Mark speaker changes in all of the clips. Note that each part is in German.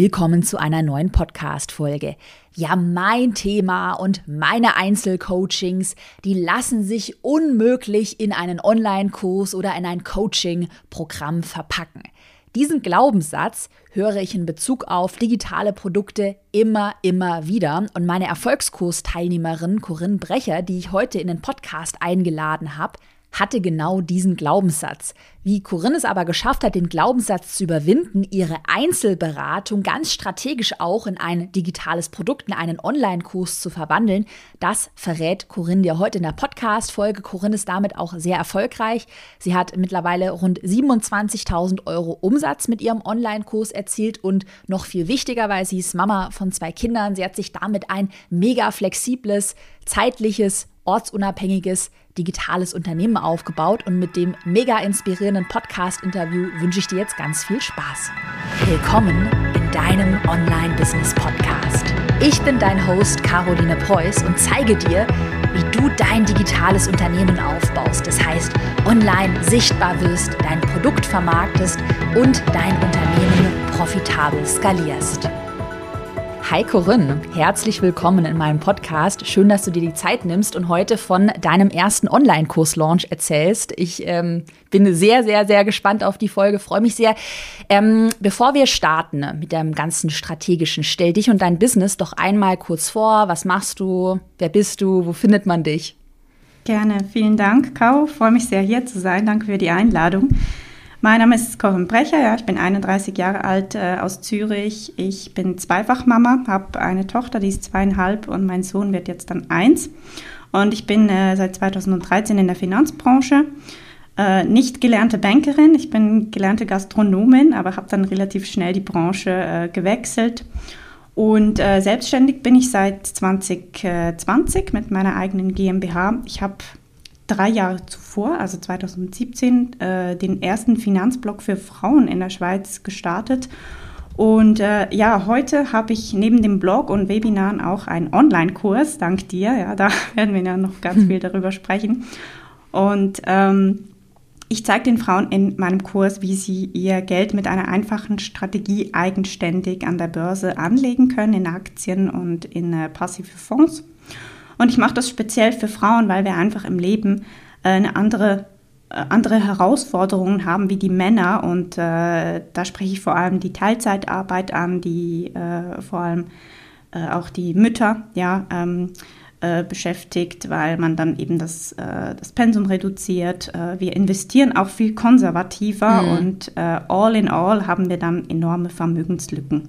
Speaker 1: Willkommen zu einer neuen Podcast-Folge. Ja, mein Thema und meine Einzelcoachings, die lassen sich unmöglich in einen Online-Kurs oder in ein Coaching-Programm verpacken. Diesen Glaubenssatz höre ich in Bezug auf digitale Produkte immer, immer wieder. Und meine Erfolgskursteilnehmerin Corinne Brecher, die ich heute in den Podcast eingeladen habe, hatte genau diesen Glaubenssatz. Wie Corinne es aber geschafft hat, den Glaubenssatz zu überwinden, ihre Einzelberatung ganz strategisch auch in ein digitales Produkt, in einen Online-Kurs zu verwandeln, das verrät Corinne dir heute in der Podcast-Folge. Corinne ist damit auch sehr erfolgreich. Sie hat mittlerweile rund 27.000 Euro Umsatz mit ihrem Online-Kurs erzielt und noch viel wichtiger, weil sie ist Mama von zwei Kindern. Sie hat sich damit ein mega flexibles, zeitliches, ortsunabhängiges digitales Unternehmen aufgebaut und mit dem mega inspirierenden Podcast-Interview wünsche ich dir jetzt ganz viel Spaß. Willkommen in deinem Online-Business-Podcast. Ich bin dein Host Caroline Preuß und zeige dir, wie du dein digitales Unternehmen aufbaust. Das heißt, online sichtbar wirst, dein Produkt vermarktest und dein Unternehmen profitabel skalierst. Hi Corinne, herzlich willkommen in meinem Podcast. Schön, dass du dir die Zeit nimmst und heute von deinem ersten Online-Kurs-Launch erzählst. Ich ähm, bin sehr, sehr, sehr gespannt auf die Folge, freue mich sehr. Ähm, bevor wir starten mit dem ganzen strategischen, stell dich und dein Business doch einmal kurz vor. Was machst du? Wer bist du? Wo findet man dich?
Speaker 2: Gerne, vielen Dank, Kau. Freue mich sehr, hier zu sein. Danke für die Einladung. Mein Name ist Corinne Brecher, ja, ich bin 31 Jahre alt äh, aus Zürich. Ich bin Zweifachmama, habe eine Tochter, die ist zweieinhalb und mein Sohn wird jetzt dann eins. Und ich bin äh, seit 2013 in der Finanzbranche. Äh, nicht gelernte Bankerin, ich bin gelernte Gastronomin, aber habe dann relativ schnell die Branche äh, gewechselt. Und äh, selbstständig bin ich seit 2020 mit meiner eigenen GmbH. Ich habe drei Jahre zuvor, also 2017, äh, den ersten Finanzblock für Frauen in der Schweiz gestartet. Und äh, ja, heute habe ich neben dem Blog und Webinaren auch einen Online-Kurs, dank dir. Ja, da werden wir ja noch ganz viel darüber sprechen. Und ähm, ich zeige den Frauen in meinem Kurs, wie sie ihr Geld mit einer einfachen Strategie eigenständig an der Börse anlegen können, in Aktien und in äh, passive Fonds. Und ich mache das speziell für Frauen, weil wir einfach im Leben äh, eine andere äh, andere Herausforderungen haben wie die Männer und äh, da spreche ich vor allem die Teilzeitarbeit an, die äh, vor allem äh, auch die Mütter ja ähm, äh, beschäftigt, weil man dann eben das, das Pensum reduziert. wir investieren auch viel konservativer mhm. und all in all haben wir dann enorme Vermögenslücken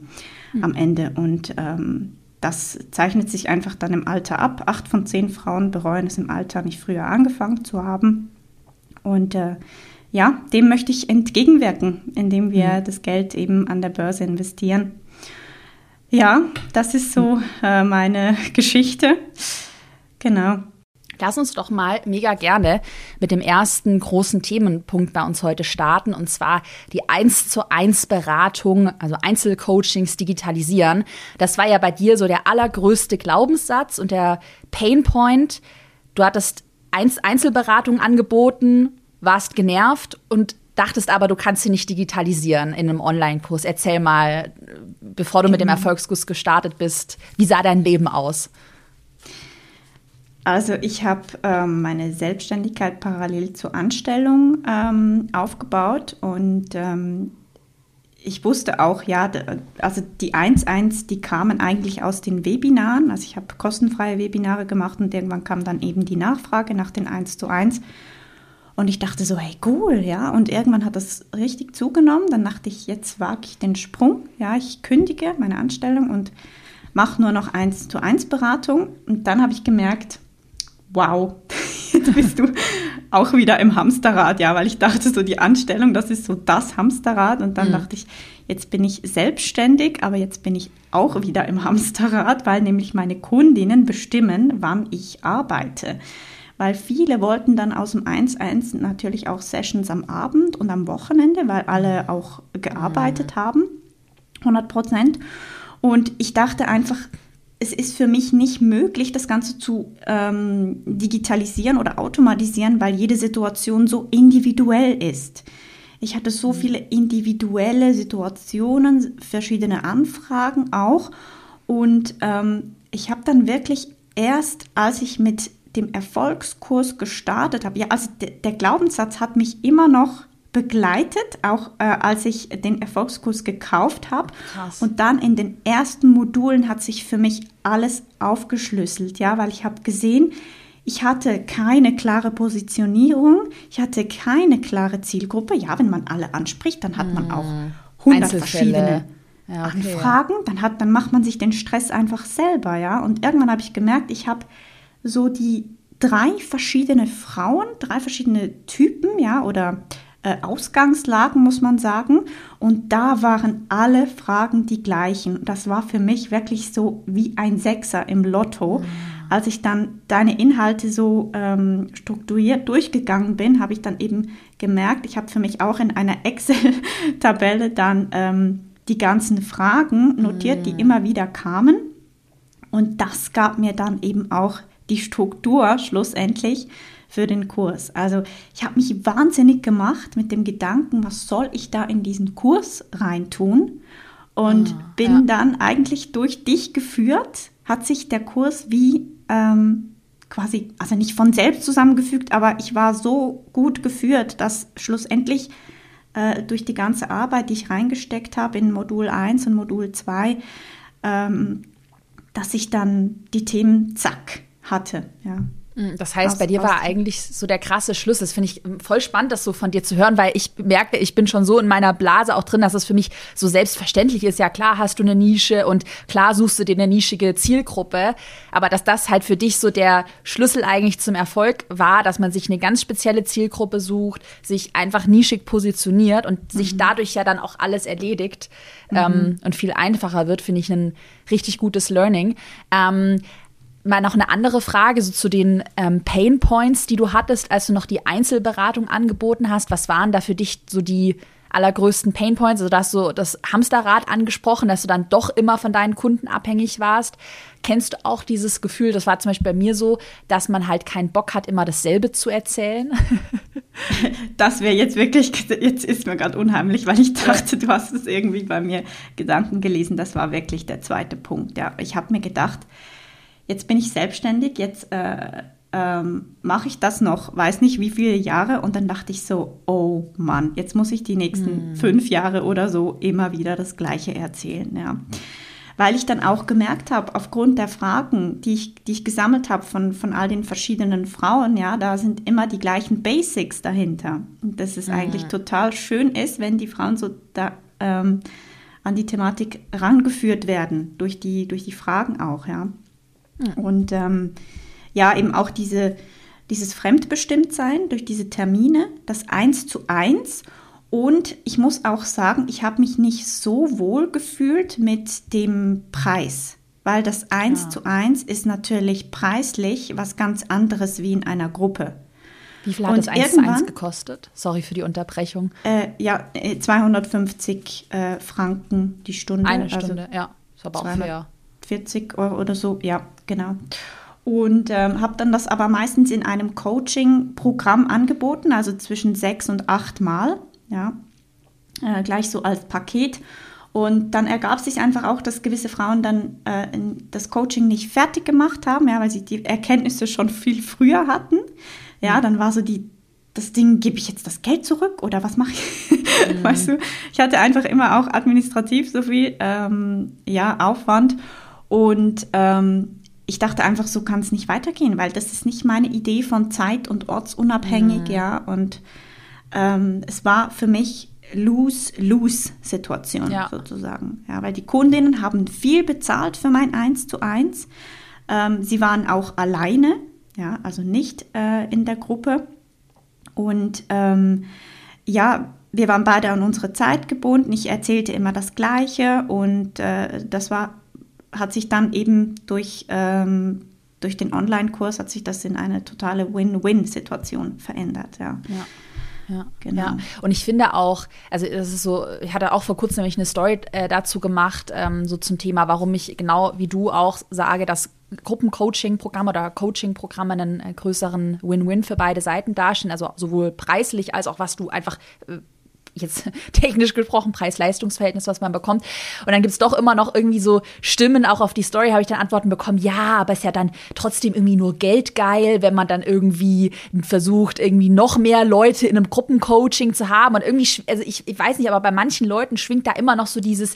Speaker 2: mhm. am Ende und ähm, das zeichnet sich einfach dann im Alter ab. Acht von zehn Frauen bereuen es im Alter nicht früher angefangen zu haben. Und äh, ja, dem möchte ich entgegenwirken, indem wir mhm. das Geld eben an der Börse investieren. Ja, das ist so äh, meine Geschichte. Genau.
Speaker 1: Lass uns doch mal mega gerne mit dem ersten großen Themenpunkt bei uns heute starten und zwar die 1 zu 1 Beratung, also Einzelcoachings digitalisieren. Das war ja bei dir so der allergrößte Glaubenssatz und der Painpoint. Du hattest Einzelberatung angeboten, warst genervt und dachtest aber, du kannst sie nicht digitalisieren in einem Online-Kurs. Erzähl mal, bevor du mit dem genau. Erfolgskurs gestartet bist, wie sah dein Leben aus?
Speaker 2: Also ich habe ähm, meine Selbstständigkeit parallel zur Anstellung ähm, aufgebaut und ähm, ich wusste auch, ja, also die 1.1, die kamen eigentlich aus den Webinaren. Also ich habe kostenfreie Webinare gemacht und irgendwann kam dann eben die Nachfrage nach den 1 zu 1. Und ich dachte so, hey, cool, ja. Und irgendwann hat das richtig zugenommen. Dann dachte ich, jetzt wage ich den Sprung. Ja, ich kündige meine Anstellung und mache nur noch 1 zu 1 Beratung. Und dann habe ich gemerkt, wow, jetzt bist du auch wieder im Hamsterrad, ja, weil ich dachte so, die Anstellung, das ist so das Hamsterrad und dann mhm. dachte ich, jetzt bin ich selbstständig, aber jetzt bin ich auch wieder im Hamsterrad, weil nämlich meine Kundinnen bestimmen, wann ich arbeite. Weil viele wollten dann aus dem 1.1 natürlich auch Sessions am Abend und am Wochenende, weil alle auch gearbeitet mhm. haben, 100 Prozent. Und ich dachte einfach, es ist für mich nicht möglich, das Ganze zu ähm, digitalisieren oder automatisieren, weil jede Situation so individuell ist. Ich hatte so viele individuelle Situationen, verschiedene Anfragen auch. Und ähm, ich habe dann wirklich erst, als ich mit dem Erfolgskurs gestartet habe, ja, also der Glaubenssatz hat mich immer noch begleitet, auch äh, als ich den Erfolgskurs gekauft habe. Und dann in den ersten Modulen hat sich für mich alles aufgeschlüsselt, ja, weil ich habe gesehen, ich hatte keine klare Positionierung, ich hatte keine klare Zielgruppe. Ja, wenn man alle anspricht, dann hat man hm. auch 100 verschiedene ja, okay, Anfragen. Dann, hat, dann macht man sich den Stress einfach selber, ja. Und irgendwann habe ich gemerkt, ich habe so die drei verschiedene Frauen, drei verschiedene Typen, ja, oder äh, Ausgangslagen, muss man sagen. Und da waren alle Fragen die gleichen. Das war für mich wirklich so wie ein Sechser im Lotto. Mhm. Als ich dann deine Inhalte so ähm, strukturiert durchgegangen bin, habe ich dann eben gemerkt, ich habe für mich auch in einer Excel-Tabelle dann ähm, die ganzen Fragen notiert, die immer wieder kamen. Und das gab mir dann eben auch die Struktur schlussendlich für den Kurs. Also ich habe mich wahnsinnig gemacht mit dem Gedanken, was soll ich da in diesen Kurs reintun? Und ah, bin ja. dann eigentlich durch dich geführt, hat sich der Kurs wie ähm, quasi, also nicht von selbst zusammengefügt, aber ich war so gut geführt, dass schlussendlich äh, durch die ganze Arbeit, die ich reingesteckt habe in Modul 1 und Modul 2, ähm, dass ich dann die Themen zack hatte. Ja.
Speaker 1: Mm, das heißt, aus, bei dir war eigentlich so der krasse Schluss. Das finde ich mm, voll spannend, das so von dir zu hören, weil ich merke, ich bin schon so in meiner Blase auch drin, dass es für mich so selbstverständlich ist. Ja, klar hast du eine Nische und klar suchst du dir eine nischige Zielgruppe. Aber dass das halt für dich so der Schlüssel eigentlich zum Erfolg war, dass man sich eine ganz spezielle Zielgruppe sucht, sich einfach nischig positioniert und mhm. sich dadurch ja dann auch alles erledigt mhm. ähm, und viel einfacher wird, finde ich ein richtig gutes Learning. Ähm, mal noch eine andere Frage so zu den ähm, Pain Points, die du hattest, als du noch die Einzelberatung angeboten hast. Was waren da für dich so die allergrößten Pain Points? Also, dass du das Hamsterrad angesprochen, dass du dann doch immer von deinen Kunden abhängig warst. Kennst du auch dieses Gefühl, das war zum Beispiel bei mir so, dass man halt keinen Bock hat, immer dasselbe zu erzählen?
Speaker 2: Das wäre jetzt wirklich, jetzt ist mir gerade unheimlich, weil ich dachte, du hast es irgendwie bei mir Gedanken gelesen. Das war wirklich der zweite Punkt. Ja, ich habe mir gedacht, jetzt bin ich selbstständig, jetzt äh, ähm, mache ich das noch, weiß nicht wie viele Jahre. Und dann dachte ich so, oh Mann, jetzt muss ich die nächsten mm. fünf Jahre oder so immer wieder das Gleiche erzählen. Ja. Weil ich dann auch gemerkt habe, aufgrund der Fragen, die ich, die ich gesammelt habe von, von all den verschiedenen Frauen, ja, da sind immer die gleichen Basics dahinter. Und dass es mm. eigentlich total schön ist, wenn die Frauen so da ähm, an die Thematik rangeführt werden, durch die, durch die Fragen auch, ja. Mhm. Und ähm, ja, eben auch diese, dieses Fremdbestimmtsein durch diese Termine, das Eins zu eins. Und ich muss auch sagen, ich habe mich nicht so wohl gefühlt mit dem Preis, weil das Eins ah. zu eins ist natürlich preislich was ganz anderes wie in einer Gruppe.
Speaker 1: Wie viel hat und das 1 zu 1 gekostet? Sorry für die Unterbrechung.
Speaker 2: Äh, ja, 250 äh, äh, Franken die Stunde.
Speaker 1: Eine also Stunde, also ja. Ist aber auch fair.
Speaker 2: 40 Euro oder so, ja, genau. Und ähm, habe dann das aber meistens in einem Coaching-Programm angeboten, also zwischen sechs und acht Mal, ja, äh, gleich so als Paket. Und dann ergab sich einfach auch, dass gewisse Frauen dann äh, das Coaching nicht fertig gemacht haben, ja, weil sie die Erkenntnisse schon viel früher hatten. Ja, mhm. dann war so die, das Ding, gebe ich jetzt das Geld zurück oder was mache ich? Mhm. Weißt du, ich hatte einfach immer auch administrativ so viel ähm, ja, Aufwand. Und ähm, ich dachte einfach, so kann es nicht weitergehen, weil das ist nicht meine Idee von Zeit- und ortsunabhängig, mhm. ja. Und ähm, es war für mich Lose-Lose-Situation ja. sozusagen. Ja, weil die Kundinnen haben viel bezahlt für mein Eins zu eins. Ähm, sie waren auch alleine, ja, also nicht äh, in der Gruppe. Und ähm, ja, wir waren beide an unsere Zeit gebunden. Ich erzählte immer das Gleiche und äh, das war hat sich dann eben durch, ähm, durch den Online-Kurs hat sich das in eine totale Win-Win-Situation verändert, ja.
Speaker 1: ja. Ja, genau. Ja. Und ich finde auch, also das ist so, ich hatte auch vor kurzem nämlich eine Story äh, dazu gemacht, ähm, so zum Thema, warum ich genau wie du auch sage, dass Gruppencoaching-Programme oder Coaching-Programme einen äh, größeren Win-Win für beide Seiten darstellen, also sowohl preislich als auch was du einfach äh, jetzt technisch gesprochen, Preis-Leistungs-Verhältnis, was man bekommt. Und dann gibt es doch immer noch irgendwie so Stimmen, auch auf die Story habe ich dann Antworten bekommen, ja, aber ist ja dann trotzdem irgendwie nur geldgeil, wenn man dann irgendwie versucht, irgendwie noch mehr Leute in einem Gruppencoaching zu haben. Und irgendwie, also ich, ich weiß nicht, aber bei manchen Leuten schwingt da immer noch so dieses,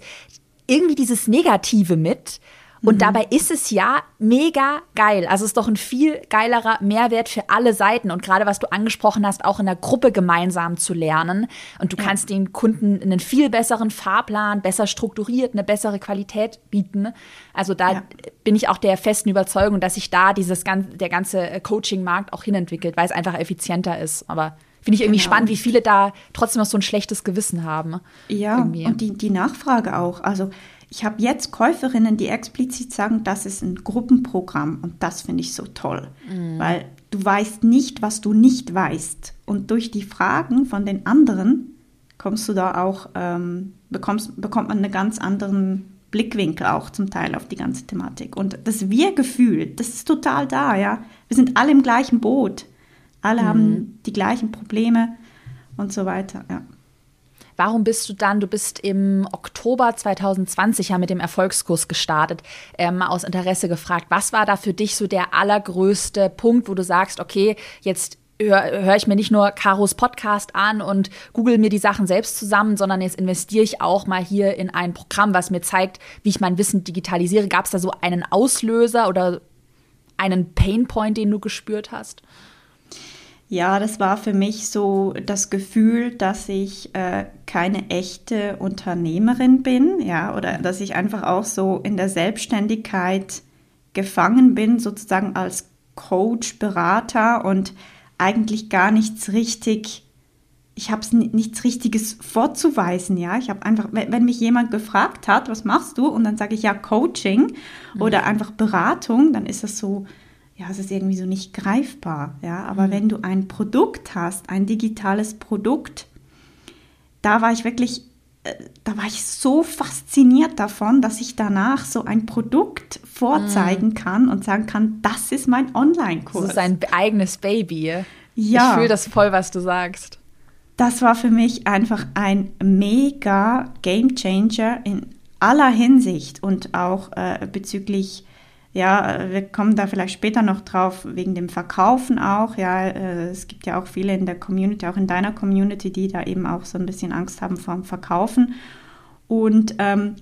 Speaker 1: irgendwie dieses Negative mit. Und mhm. dabei ist es ja mega geil. Also es ist doch ein viel geilerer Mehrwert für alle Seiten. Und gerade was du angesprochen hast, auch in der Gruppe gemeinsam zu lernen. Und du ja. kannst den Kunden einen viel besseren Fahrplan, besser strukturiert, eine bessere Qualität bieten. Also da ja. bin ich auch der festen Überzeugung, dass sich da dieses ganze, der ganze Coaching-Markt auch hinentwickelt, weil es einfach effizienter ist. Aber Finde ich irgendwie genau. spannend, wie viele da trotzdem noch so ein schlechtes Gewissen haben.
Speaker 2: Ja, irgendwie. und die, die Nachfrage auch. Also ich habe jetzt Käuferinnen, die explizit sagen, das ist ein Gruppenprogramm und das finde ich so toll, mhm. weil du weißt nicht, was du nicht weißt und durch die Fragen von den anderen kommst du da auch, ähm, bekommst, bekommt man einen ganz anderen Blickwinkel auch zum Teil auf die ganze Thematik. Und das Wir-Gefühl, das ist total da, ja. Wir sind alle im gleichen Boot. Alle mhm. haben die gleichen Probleme und so weiter, ja.
Speaker 1: Warum bist du dann, du bist im Oktober 2020 ja mit dem Erfolgskurs gestartet, ähm, aus Interesse gefragt, was war da für dich so der allergrößte Punkt, wo du sagst, okay, jetzt höre hör ich mir nicht nur Karos Podcast an und google mir die Sachen selbst zusammen, sondern jetzt investiere ich auch mal hier in ein Programm, was mir zeigt, wie ich mein Wissen digitalisiere. Gab es da so einen Auslöser oder einen Painpoint, den du gespürt hast?
Speaker 2: Ja, das war für mich so das Gefühl, dass ich äh, keine echte Unternehmerin bin, ja, oder dass ich einfach auch so in der Selbstständigkeit gefangen bin, sozusagen als Coach, Berater und eigentlich gar nichts richtig, ich habe nichts Richtiges vorzuweisen, ja. Ich habe einfach, wenn mich jemand gefragt hat, was machst du, und dann sage ich ja Coaching mhm. oder einfach Beratung, dann ist das so, ja, es ist irgendwie so nicht greifbar, ja, aber mhm. wenn du ein Produkt hast, ein digitales Produkt, da war ich wirklich, äh, da war ich so fasziniert davon, dass ich danach so ein Produkt vorzeigen mhm. kann und sagen kann, das ist mein Online-Kurs.
Speaker 1: Das ist ein eigenes Baby. Ja. Ich fühle das voll, was du sagst.
Speaker 2: Das war für mich einfach ein mega Game Changer in aller Hinsicht und auch äh, bezüglich ja, wir kommen da vielleicht später noch drauf, wegen dem Verkaufen auch. Ja, äh, es gibt ja auch viele in der Community, auch in deiner Community, die da eben auch so ein bisschen Angst haben vor dem Verkaufen. Und ähm,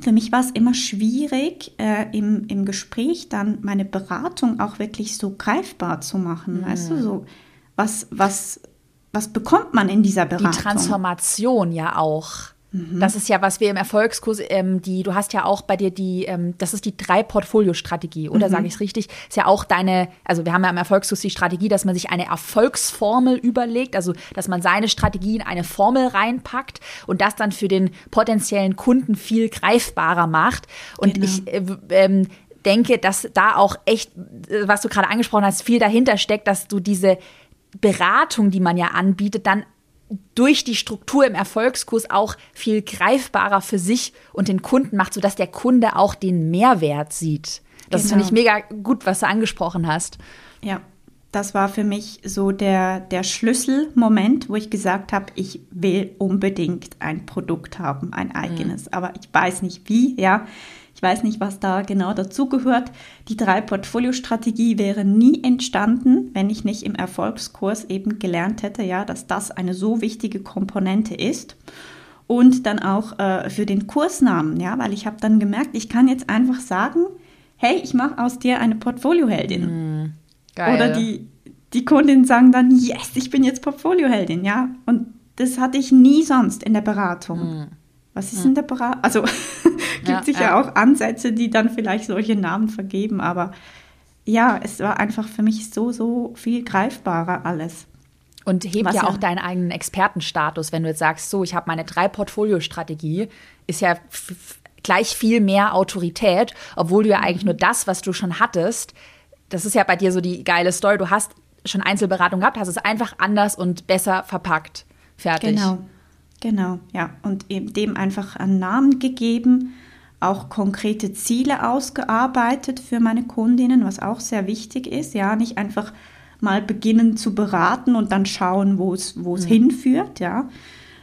Speaker 2: für mich war es immer schwierig, äh, im, im Gespräch dann meine Beratung auch wirklich so greifbar zu machen. Mhm. Weißt du, so was, was, was bekommt man in dieser Beratung?
Speaker 1: Die Transformation ja auch. Mhm. Das ist ja, was wir im Erfolgskurs, ähm, die, du hast ja auch bei dir die, ähm, das ist die Drei-Portfolio-Strategie, oder mhm. sage ich es richtig? Ist ja auch deine, also wir haben ja im Erfolgskurs die Strategie, dass man sich eine Erfolgsformel überlegt, also dass man seine Strategie in eine Formel reinpackt und das dann für den potenziellen Kunden viel greifbarer macht. Und genau. ich äh, ähm, denke, dass da auch echt, äh, was du gerade angesprochen hast, viel dahinter steckt, dass du diese Beratung, die man ja anbietet, dann durch die Struktur im Erfolgskurs auch viel greifbarer für sich und den Kunden macht, sodass der Kunde auch den Mehrwert sieht. Das genau. finde ich mega gut, was du angesprochen hast.
Speaker 2: Ja, das war für mich so der, der Schlüsselmoment, wo ich gesagt habe, ich will unbedingt ein Produkt haben, ein eigenes, mhm. aber ich weiß nicht wie, ja. Ich weiß nicht, was da genau dazugehört. Die drei Portfolio-Strategie wäre nie entstanden, wenn ich nicht im Erfolgskurs eben gelernt hätte, ja, dass das eine so wichtige Komponente ist. Und dann auch äh, für den Kursnamen, ja, weil ich habe dann gemerkt, ich kann jetzt einfach sagen, hey, ich mache aus dir eine Portfolioheldin. Mm, geil. Oder die, die Kundinnen sagen dann, yes, ich bin jetzt Portfolioheldin, ja. Und das hatte ich nie sonst in der Beratung. Mm. Was ist denn der Beratung? Also gibt ja, sicher ja. auch Ansätze, die dann vielleicht solche Namen vergeben, aber ja, es war einfach für mich so, so viel greifbarer alles.
Speaker 1: Und hebt Was ja auch deinen eigenen Expertenstatus, wenn du jetzt sagst, so, ich habe meine drei Portfolio-Strategie, ist ja gleich viel mehr Autorität, obwohl du ja eigentlich nur das, was du schon hattest, das ist ja bei dir so die geile Story, du hast schon Einzelberatung gehabt, hast es einfach anders und besser verpackt. Fertig.
Speaker 2: Genau. Genau, ja. Und eben dem einfach einen Namen gegeben, auch konkrete Ziele ausgearbeitet für meine Kundinnen, was auch sehr wichtig ist. Ja, nicht einfach mal beginnen zu beraten und dann schauen, wo es, wo es mhm. hinführt, ja.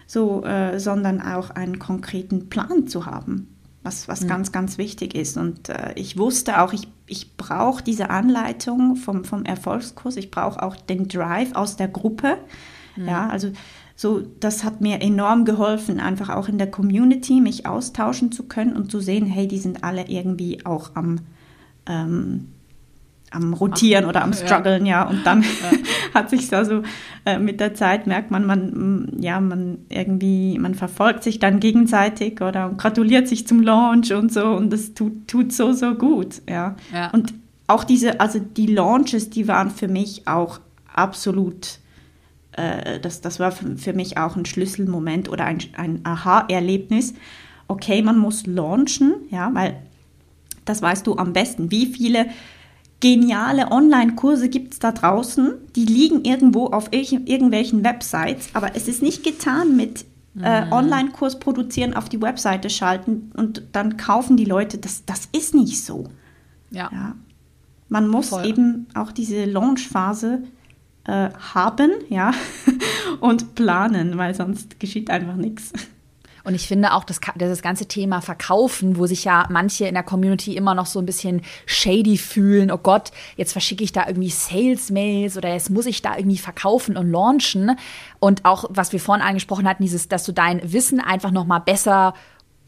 Speaker 2: so, äh, sondern auch einen konkreten Plan zu haben, was, was mhm. ganz, ganz wichtig ist. Und äh, ich wusste auch, ich, ich brauche diese Anleitung vom, vom Erfolgskurs, ich brauche auch den Drive aus der Gruppe. Mhm. Ja, also so, das hat mir enorm geholfen, einfach auch in der Community mich austauschen zu können und zu sehen, hey, die sind alle irgendwie auch am ähm, am Rotieren oder am Struggeln, ja. ja. Und dann hat sich da so äh, mit der Zeit merkt man, man, ja, man irgendwie, man verfolgt sich dann gegenseitig oder gratuliert sich zum Launch und so und das tut, tut so, so gut, ja. ja. Und auch diese, also die Launches, die waren für mich auch absolut, äh, das, das war für, mich auch ein Schlüsselmoment oder ein, ein Aha-Erlebnis. Okay, man muss launchen, ja, weil das weißt du am besten, wie viele geniale Online-Kurse gibt es da draußen, die liegen irgendwo auf irgendwelchen Websites, aber es ist nicht getan mit äh. Online-Kurs produzieren, auf die Webseite schalten und dann kaufen die Leute. Das, das ist nicht so. Ja. ja. Man muss Voll. eben auch diese Launch-Phase äh, haben, ja, und planen, weil sonst geschieht einfach nichts.
Speaker 1: Und ich finde auch, das, das ganze Thema Verkaufen, wo sich ja manche in der Community immer noch so ein bisschen shady fühlen, oh Gott, jetzt verschicke ich da irgendwie Sales-Mails oder jetzt muss ich da irgendwie verkaufen und launchen. Und auch, was wir vorhin angesprochen hatten, dieses, dass du dein Wissen einfach noch mal besser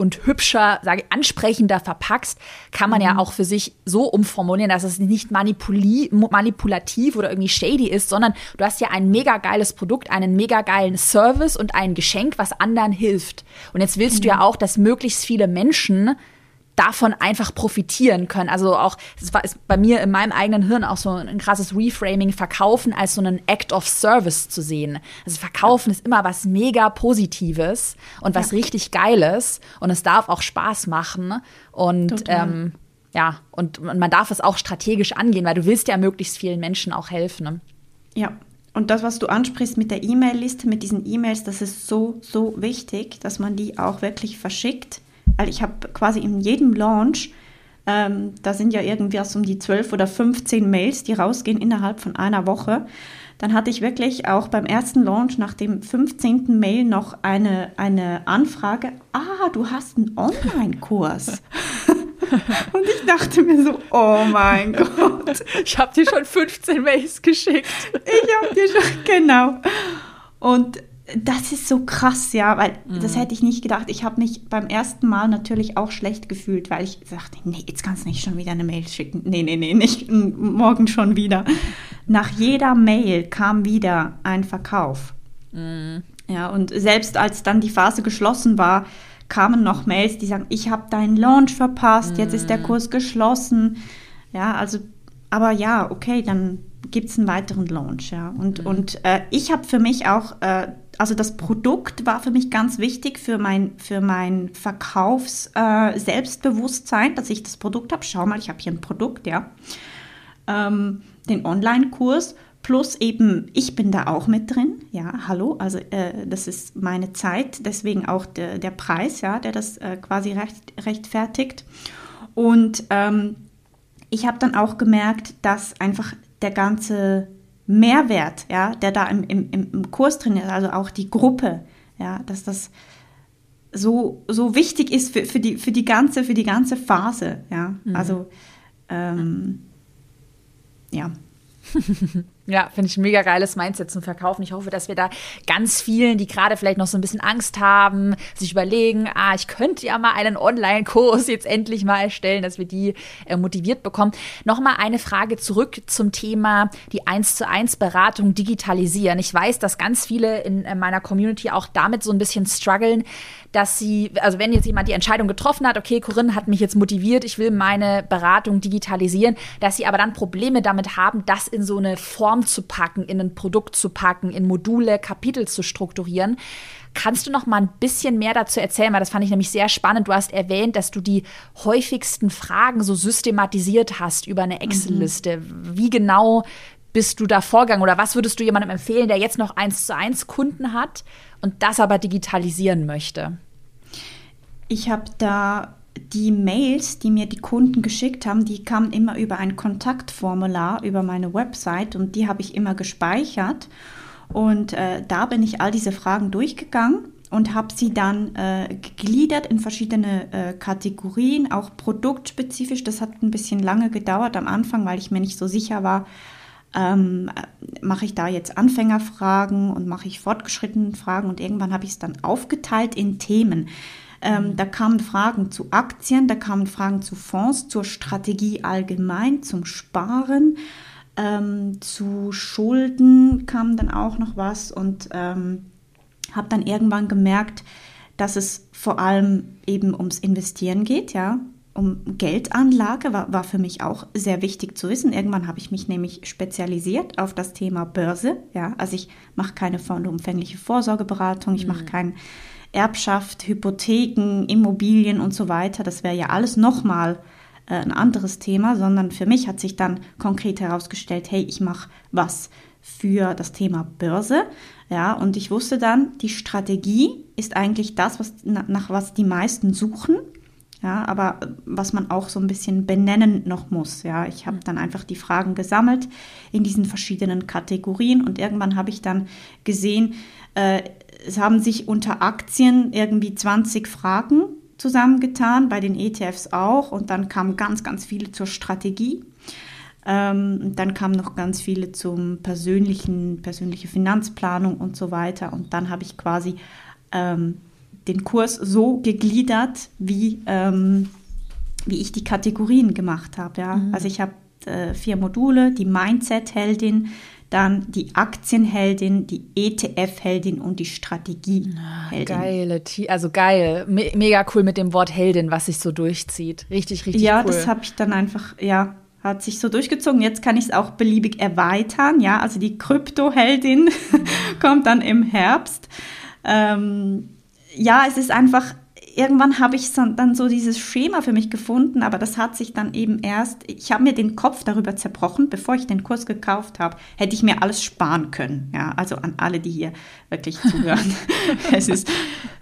Speaker 1: und hübscher, sage ansprechender verpackst, kann man mhm. ja auch für sich so umformulieren, dass es nicht manipulativ oder irgendwie shady ist, sondern du hast ja ein mega geiles Produkt, einen mega geilen Service und ein Geschenk, was anderen hilft. Und jetzt willst mhm. du ja mhm. auch, dass möglichst viele Menschen davon einfach profitieren können. Also auch, das war ist bei mir in meinem eigenen Hirn auch so ein krasses Reframing, Verkaufen als so einen Act of Service zu sehen. Also Verkaufen ist immer was mega Positives und was ja. richtig Geiles und es darf auch Spaß machen und ähm, ja, und man darf es auch strategisch angehen, weil du willst ja möglichst vielen Menschen auch helfen. Ne?
Speaker 2: Ja, und das, was du ansprichst mit der E-Mail-Liste, mit diesen E-Mails, das ist so, so wichtig, dass man die auch wirklich verschickt weil ich habe quasi in jedem Launch, ähm, da sind ja irgendwie erst um die 12 oder 15 Mails, die rausgehen innerhalb von einer Woche. Dann hatte ich wirklich auch beim ersten Launch nach dem 15. Mail noch eine, eine Anfrage, ah, du hast einen Online-Kurs. Und ich dachte mir so, oh mein Gott.
Speaker 1: Ich habe dir schon 15 Mails geschickt.
Speaker 2: Ich habe dir schon, genau. Und das ist so krass, ja, weil mhm. das hätte ich nicht gedacht. Ich habe mich beim ersten Mal natürlich auch schlecht gefühlt, weil ich sagte, nee, jetzt kannst du nicht schon wieder eine Mail schicken. Nee, nee, nee, nicht morgen schon wieder. Nach jeder Mail kam wieder ein Verkauf. Mhm. Ja, und selbst als dann die Phase geschlossen war, kamen noch Mails, die sagen, ich habe deinen Launch verpasst, mhm. jetzt ist der mhm. Kurs geschlossen. Ja, also, aber ja, okay, dann gibt es einen weiteren Launch, ja. Und, mhm. und äh, ich habe für mich auch äh, also das Produkt war für mich ganz wichtig für mein, für mein Verkaufs-Selbstbewusstsein, äh, dass ich das Produkt habe. Schau mal, ich habe hier ein Produkt, ja. Ähm, den Online-Kurs plus eben, ich bin da auch mit drin, ja, hallo, also äh, das ist meine Zeit, deswegen auch de, der Preis, ja, der das äh, quasi recht, rechtfertigt. Und ähm, ich habe dann auch gemerkt, dass einfach der ganze Mehrwert, ja, der da im, im, im Kurs drin ist, also auch die Gruppe, ja, dass das so, so wichtig ist für, für, die, für, die ganze, für die ganze Phase, ja. Mhm. Also ähm, ja.
Speaker 1: Ja, finde ich ein mega geiles Mindset zum Verkaufen. Ich hoffe, dass wir da ganz vielen, die gerade vielleicht noch so ein bisschen Angst haben, sich überlegen, ah, ich könnte ja mal einen Online-Kurs jetzt endlich mal erstellen, dass wir die äh, motiviert bekommen. Nochmal eine Frage zurück zum Thema die 1 zu 1 Beratung digitalisieren. Ich weiß, dass ganz viele in äh, meiner Community auch damit so ein bisschen strugglen, dass sie, also wenn jetzt jemand die Entscheidung getroffen hat, okay, Corinne hat mich jetzt motiviert, ich will meine Beratung digitalisieren, dass sie aber dann Probleme damit haben, das in so eine Form zu packen, in ein Produkt zu packen, in Module, Kapitel zu strukturieren. Kannst du noch mal ein bisschen mehr dazu erzählen? Weil das fand ich nämlich sehr spannend. Du hast erwähnt, dass du die häufigsten Fragen so systematisiert hast über eine Excel-Liste. Mhm. Wie genau bist du da vorgegangen oder was würdest du jemandem empfehlen, der jetzt noch eins zu eins Kunden hat und das aber digitalisieren möchte?
Speaker 2: Ich habe da die Mails, die mir die Kunden geschickt haben, die kamen immer über ein Kontaktformular über meine Website und die habe ich immer gespeichert. Und äh, da bin ich all diese Fragen durchgegangen und habe sie dann äh, gegliedert in verschiedene äh, Kategorien, auch produktspezifisch. Das hat ein bisschen lange gedauert am Anfang, weil ich mir nicht so sicher war, ähm, mache ich da jetzt Anfängerfragen und mache ich fortgeschrittene Fragen und irgendwann habe ich es dann aufgeteilt in Themen. Ähm, mhm. da kamen Fragen zu Aktien, da kamen Fragen zu Fonds, zur Strategie allgemein, zum Sparen, ähm, zu Schulden kam dann auch noch was und ähm, habe dann irgendwann gemerkt, dass es vor allem eben ums Investieren geht, ja. Um Geldanlage war, war für mich auch sehr wichtig zu wissen. Irgendwann habe ich mich nämlich spezialisiert auf das Thema Börse. Ja, also ich mache keine vollumfängliche Vorsorgeberatung, ich mache mhm. Erbschaft, Hypotheken, Immobilien und so weiter. Das wäre ja alles nochmal äh, ein anderes Thema, sondern für mich hat sich dann konkret herausgestellt, hey, ich mache was für das Thema Börse. Ja, und ich wusste dann, die Strategie ist eigentlich das, was, nach was die meisten suchen. Ja, aber was man auch so ein bisschen benennen noch muss. Ja, ich habe dann einfach die Fragen gesammelt in diesen verschiedenen Kategorien und irgendwann habe ich dann gesehen, äh, es haben sich unter Aktien irgendwie 20 Fragen zusammengetan, bei den ETFs auch und dann kamen ganz, ganz viele zur Strategie. Ähm, dann kamen noch ganz viele zum persönlichen, persönliche Finanzplanung und so weiter. Und dann habe ich quasi ähm, den Kurs so gegliedert, wie, ähm, wie ich die Kategorien gemacht habe. Ja? Mhm. Also ich habe äh, vier Module, die Mindset-Heldin, dann die Aktienheldin, die ETF-Heldin und die Strategieheldin.
Speaker 1: Geile, also geil, Me mega cool mit dem Wort Heldin, was sich so durchzieht. Richtig, richtig
Speaker 2: ja,
Speaker 1: cool.
Speaker 2: Ja, das habe ich dann einfach, ja, hat sich so durchgezogen. Jetzt kann ich es auch beliebig erweitern. Ja, also die Kryptoheldin kommt dann im Herbst. Ähm, ja, es ist einfach, irgendwann habe ich dann so dieses Schema für mich gefunden, aber das hat sich dann eben erst, ich habe mir den Kopf darüber zerbrochen, bevor ich den Kurs gekauft habe, hätte ich mir alles sparen können. Ja, also an alle, die hier wirklich zuhören. es ist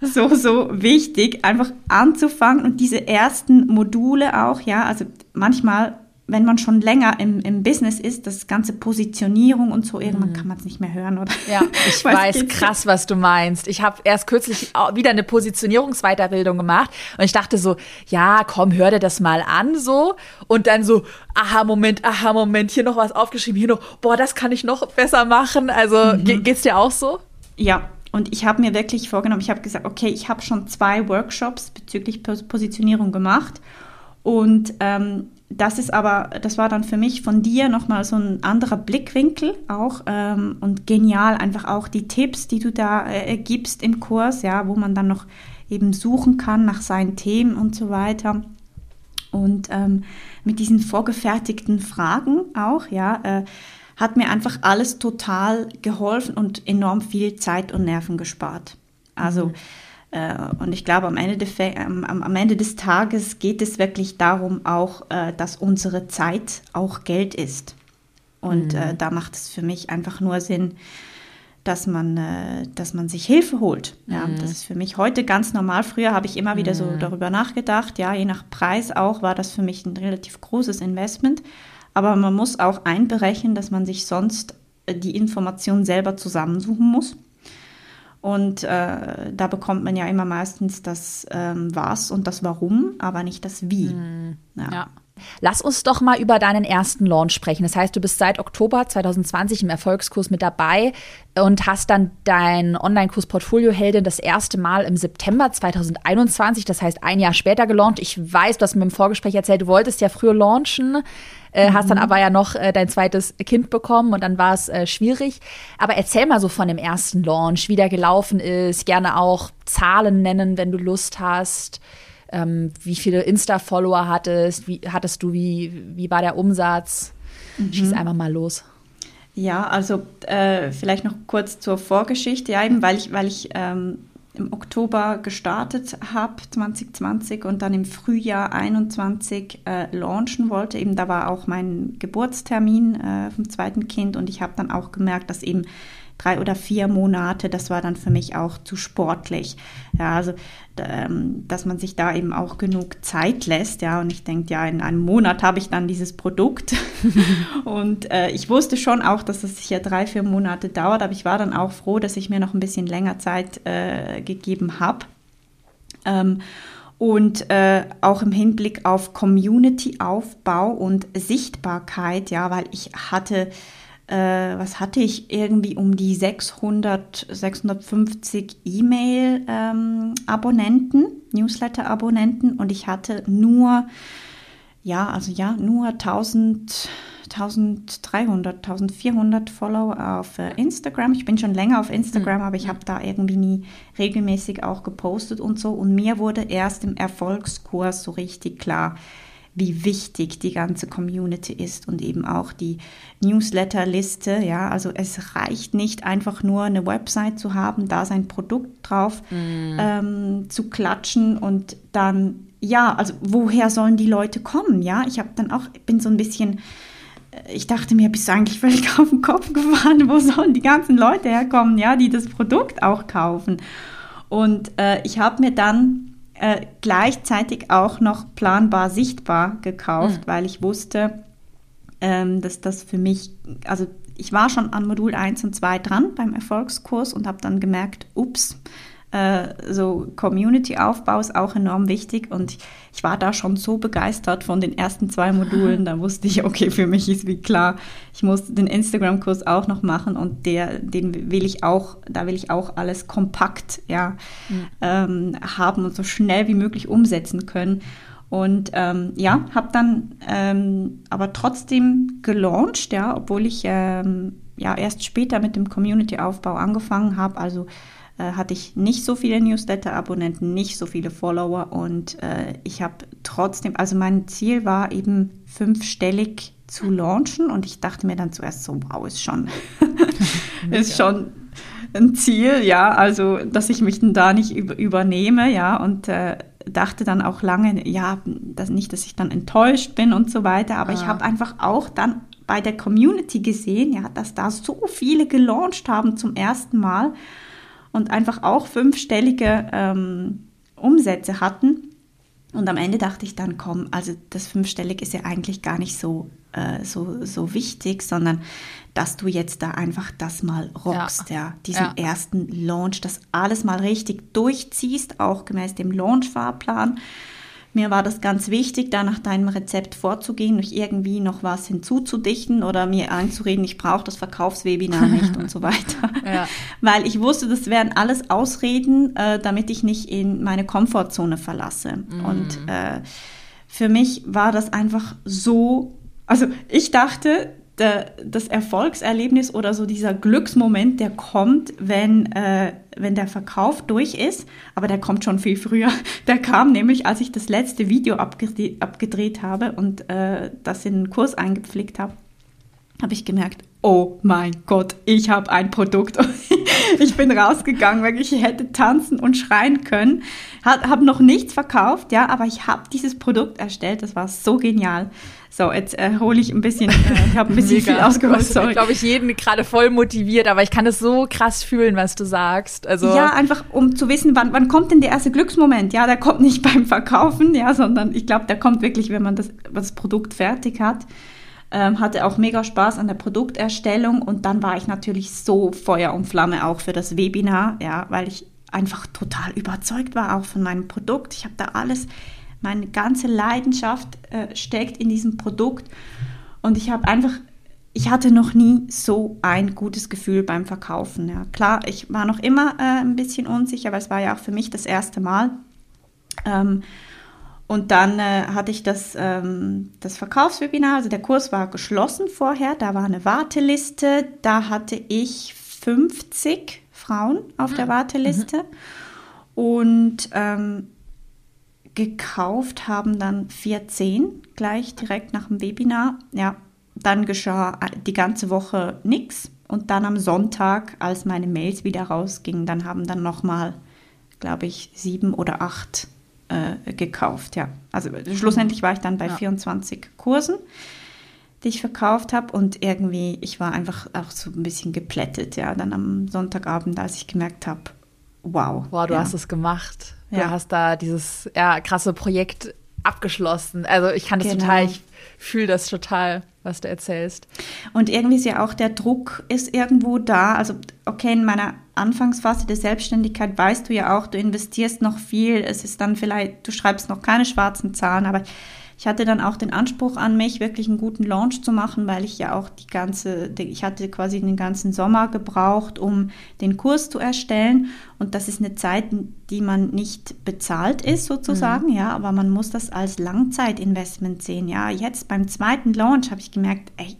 Speaker 2: so, so wichtig, einfach anzufangen und diese ersten Module auch, ja, also manchmal wenn man schon länger im, im Business ist, das ganze Positionierung und so, irgendwann mhm. kann man es nicht mehr hören, oder?
Speaker 1: Ja, ich weiß krass, was du meinst. Ich habe erst kürzlich wieder eine Positionierungsweiterbildung gemacht und ich dachte so, ja, komm, hör dir das mal an so und dann so, aha, Moment, aha, Moment, hier noch was aufgeschrieben, hier noch, boah, das kann ich noch besser machen. Also mhm. geht's dir auch so?
Speaker 2: Ja, und ich habe mir wirklich vorgenommen, ich habe gesagt, okay, ich habe schon zwei Workshops bezüglich Positionierung gemacht und ähm, das ist aber, das war dann für mich von dir nochmal so ein anderer Blickwinkel auch ähm, und genial einfach auch die Tipps, die du da äh, gibst im Kurs, ja, wo man dann noch eben suchen kann nach seinen Themen und so weiter. Und ähm, mit diesen vorgefertigten Fragen auch, ja, äh, hat mir einfach alles total geholfen und enorm viel Zeit und Nerven gespart. Also mhm und ich glaube, am Ende, des, am Ende des Tages geht es wirklich darum auch, äh, dass unsere Zeit auch Geld ist. Und äh, mhm. da macht es für mich einfach nur Sinn, dass man, dass man sich Hilfe holt. Ja, mhm. Das ist für mich heute ganz normal. Früher habe ich immer wieder so mhm. darüber nachgedacht. Ja, je nach Preis auch war das für mich ein relativ großes Investment. Aber man muss auch einberechnen, dass man sich sonst die Informationen selber zusammensuchen muss. Und äh, da bekommt man ja immer meistens das ähm, Was und das Warum, aber nicht das Wie. Mhm.
Speaker 1: Ja. ja. Lass uns doch mal über deinen ersten Launch sprechen. Das heißt, du bist seit Oktober 2020 im Erfolgskurs mit dabei und hast dann dein Online-Kurs Portfolio Heldin das erste Mal im September 2021, das heißt ein Jahr später gelauncht. Ich weiß, du hast mir im Vorgespräch erzählt, du wolltest ja früher launchen, äh, mhm. hast dann mhm. aber ja noch äh, dein zweites Kind bekommen und dann war es äh, schwierig. Aber erzähl mal so von dem ersten Launch, wie der gelaufen ist, gerne auch Zahlen nennen, wenn du Lust hast ähm, wie viele Insta-Follower hattest, wie hattest du, wie, wie war der Umsatz? Mhm. Schieß einfach mal los.
Speaker 2: Ja, also äh, vielleicht noch kurz zur Vorgeschichte, ja, eben weil ich, weil ich ähm, im Oktober gestartet habe, 2020, und dann im Frühjahr 21 äh, launchen wollte. Eben da war auch mein Geburtstermin äh, vom zweiten Kind und ich habe dann auch gemerkt, dass eben drei oder vier Monate, das war dann für mich auch zu sportlich. Ja, also ähm, dass man sich da eben auch genug Zeit lässt, ja. Und ich denke, ja, in einem Monat habe ich dann dieses Produkt. und äh, ich wusste schon auch, dass das sicher drei, vier Monate dauert, aber ich war dann auch froh, dass ich mir noch ein bisschen länger Zeit äh, gegeben habe. Ähm, und äh, auch im Hinblick auf Community-Aufbau und Sichtbarkeit, ja, weil ich hatte, äh, was hatte ich, irgendwie um die 600, 650 E-Mail-Abonnenten, ähm, Newsletter-Abonnenten und ich hatte nur, ja, also ja, nur 1000 1300, 1400 Follower auf äh, Instagram. Ich bin schon länger auf Instagram, mhm. aber ich habe da irgendwie nie regelmäßig auch gepostet und so. Und mir wurde erst im Erfolgskurs so richtig klar, wie wichtig die ganze Community ist und eben auch die Newsletterliste. Ja, also es reicht nicht einfach nur eine Website zu haben, da sein Produkt drauf mm. ähm, zu klatschen und dann ja, also woher sollen die Leute kommen? Ja, ich habe dann auch bin so ein bisschen ich dachte mir, bist du eigentlich völlig auf den Kopf gefahren? Wo sollen die ganzen Leute herkommen, ja, die das Produkt auch kaufen? Und äh, ich habe mir dann äh, gleichzeitig auch noch planbar sichtbar gekauft, mhm. weil ich wusste, ähm, dass das für mich, also ich war schon an Modul 1 und 2 dran beim Erfolgskurs und habe dann gemerkt, ups, äh, so Community-Aufbau ist auch enorm wichtig und ich war da schon so begeistert von den ersten zwei Modulen, da wusste ich, okay, für mich ist wie klar, ich muss den Instagram-Kurs auch noch machen und der, den will ich auch, da will ich auch alles kompakt ja, mhm. ähm, haben und so schnell wie möglich umsetzen können. Und ähm, ja, habe dann ähm, aber trotzdem gelauncht, ja, obwohl ich ähm, ja erst später mit dem Community-Aufbau angefangen habe. Also äh, hatte ich nicht so viele Newsletter-Abonnenten, nicht so viele Follower und äh, ich habe trotzdem, also mein Ziel war eben fünfstellig zu launchen und ich dachte mir dann zuerst so, wow, ist schon, ist schon ein Ziel, ja, also dass ich mich dann da nicht über, übernehme, ja, und äh, dachte dann auch lange, ja, dass nicht, dass ich dann enttäuscht bin und so weiter, aber ah. ich habe einfach auch dann bei der Community gesehen, ja, dass da so viele gelauncht haben zum ersten Mal und einfach auch fünfstellige ähm, Umsätze hatten. Und am Ende dachte ich dann, komm, also das fünfstellig ist ja eigentlich gar nicht so, äh, so, so wichtig, sondern dass du jetzt da einfach das mal rockst, ja, ja diesen ja. ersten Launch, das alles mal richtig durchziehst, auch gemäß dem Launch-Fahrplan mir war das ganz wichtig, da nach deinem Rezept vorzugehen, nicht irgendwie noch was hinzuzudichten oder mir einzureden, ich brauche das Verkaufswebinar nicht und so weiter. Ja. Weil ich wusste, das wären alles Ausreden, äh, damit ich nicht in meine Komfortzone verlasse. Mhm. Und äh, für mich war das einfach so, also ich dachte, der, das Erfolgserlebnis oder so dieser Glücksmoment, der kommt, wenn, äh, wenn der Verkauf durch ist. Aber der kommt schon viel früher. Der kam nämlich, als ich das letzte Video abgedreht, abgedreht habe und äh, das in den Kurs eingepflegt habe, habe ich gemerkt, oh mein Gott, ich habe ein Produkt. ich bin rausgegangen, wirklich, ich hätte tanzen und schreien können. Habe noch nichts verkauft, ja, aber ich habe dieses Produkt erstellt. Das war so genial. So, jetzt äh, hole ich ein bisschen, äh, ich habe ein bisschen viel ausgeholt.
Speaker 1: Sorry. glaube ich, jeden gerade voll motiviert, aber ich kann es so krass fühlen, was du sagst. Also
Speaker 2: ja, einfach um zu wissen, wann, wann kommt denn der erste Glücksmoment? Ja, der kommt nicht beim Verkaufen, ja, sondern ich glaube, der kommt wirklich, wenn man das, das Produkt fertig hat. Ähm, hatte auch mega Spaß an der Produkterstellung und dann war ich natürlich so Feuer und Flamme auch für das Webinar, ja, weil ich einfach total überzeugt war auch von meinem Produkt. Ich habe da alles meine ganze Leidenschaft äh, steckt in diesem Produkt. Und ich habe einfach, ich hatte noch nie so ein gutes Gefühl beim Verkaufen. Ja. Klar, ich war noch immer äh, ein bisschen unsicher, aber es war ja auch für mich das erste Mal. Ähm, und dann äh, hatte ich das, ähm, das Verkaufswebinar, also der Kurs war geschlossen vorher, da war eine Warteliste, da hatte ich 50 Frauen auf der ah, Warteliste. Mhm. Und ähm, gekauft haben dann 14 gleich direkt nach dem Webinar. Ja, dann geschah die ganze Woche nichts und dann am Sonntag, als meine Mails wieder rausgingen, dann haben dann nochmal, glaube ich, sieben oder acht äh, gekauft. Ja, also schlussendlich war ich dann bei ja. 24 Kursen. die ich verkauft habe. Und irgendwie, ich war einfach auch so ein bisschen geplättet, ja, dann am Sonntagabend, als ich gemerkt habe, wow.
Speaker 1: Wow, du
Speaker 2: ja.
Speaker 1: hast es gemacht. Du ja. hast da dieses ja, krasse Projekt abgeschlossen. Also ich kann das genau. total, ich fühle das total, was du erzählst.
Speaker 2: Und irgendwie ist ja auch der Druck ist irgendwo da. Also okay, in meiner Anfangsphase der Selbstständigkeit weißt du ja auch, du investierst noch viel. Es ist dann vielleicht, du schreibst noch keine schwarzen Zahlen, aber ich hatte dann auch den Anspruch an mich, wirklich einen guten Launch zu machen, weil ich ja auch die ganze, ich hatte quasi den ganzen Sommer gebraucht, um den Kurs zu erstellen. Und das ist eine Zeit, die man nicht bezahlt ist sozusagen, mhm. ja, aber man muss das als Langzeitinvestment sehen. Ja, jetzt beim zweiten Launch habe ich gemerkt, ey,